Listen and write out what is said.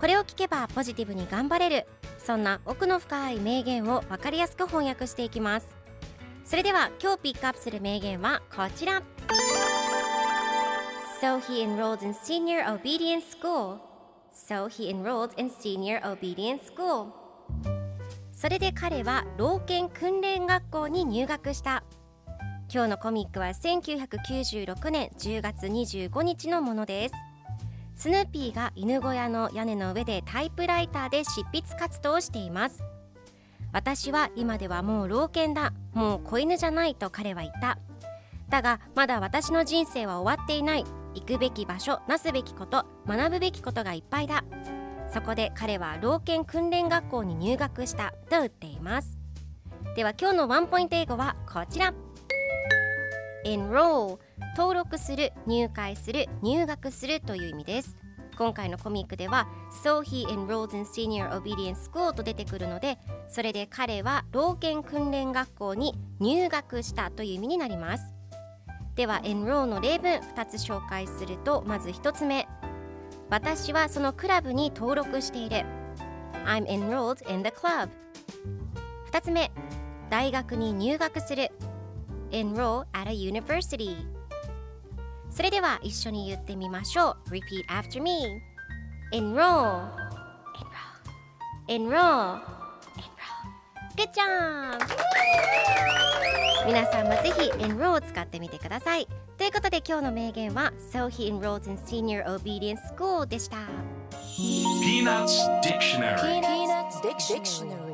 これを聞けばポジティブに頑張れる。そんな奥の深い名言を分かりやすく翻訳していきます。それでは今日ピックアップする名言はこちら。So he enrolled in senior obedience school. So he enrolled in senior obedience school. それで彼は老犬訓練学校に入学した。今日のコミックは1996年10月25日のものです。スヌーピーが犬小屋の屋根の上でタイプライターで執筆活動をしています。私は今ではもう老犬だもう子犬じゃないと彼は言った。だがまだ私の人生は終わっていない。行くべき場所なすべきこと学ぶべきことがいっぱいだ。そこで彼は老犬訓練学校に入学したと言っています。では今日のワンポイント英語はこちら。Enroll 登録する入会する入学するという意味です。今回のコミックでは So he enrolled in senior obedience school と出てくるのでそれで彼は老犬訓練学校に入学したという意味になります。では enroll の例文2つ紹介するとまず1つ目。私はそのクラブに登録している。I'm enrolled in the club 2つ目。大学に入学する。Enroll at a university それでは一緒に言ってみましょう Repeat after me enroll enroll enroll Good job! 皆さんもぜひ enroll を使ってみてくださいということで今日の名言は So he enrolled in senior obedience school でした Peanuts Dictionary Peanuts Dictionary.